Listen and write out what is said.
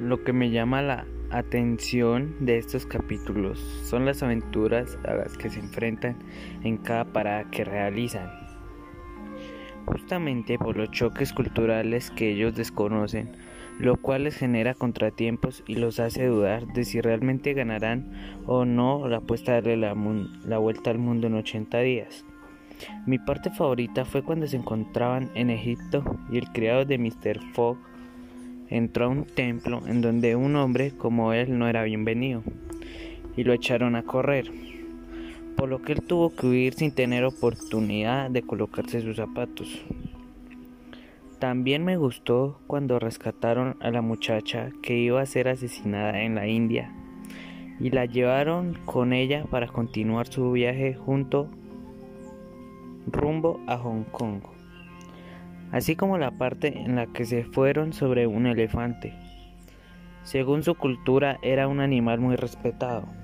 lo que me llama la atención de estos capítulos son las aventuras a las que se enfrentan en cada parada que realizan. Justamente por los choques culturales que ellos desconocen, lo cual les genera contratiempos y los hace dudar de si realmente ganarán o no la apuesta de darle la, la vuelta al mundo en 80 días. Mi parte favorita fue cuando se encontraban en Egipto y el criado de Mr. Fogg entró a un templo en donde un hombre como él no era bienvenido y lo echaron a correr, por lo que él tuvo que huir sin tener oportunidad de colocarse sus zapatos. También me gustó cuando rescataron a la muchacha que iba a ser asesinada en la India y la llevaron con ella para continuar su viaje junto rumbo a Hong Kong, así como la parte en la que se fueron sobre un elefante. Según su cultura era un animal muy respetado.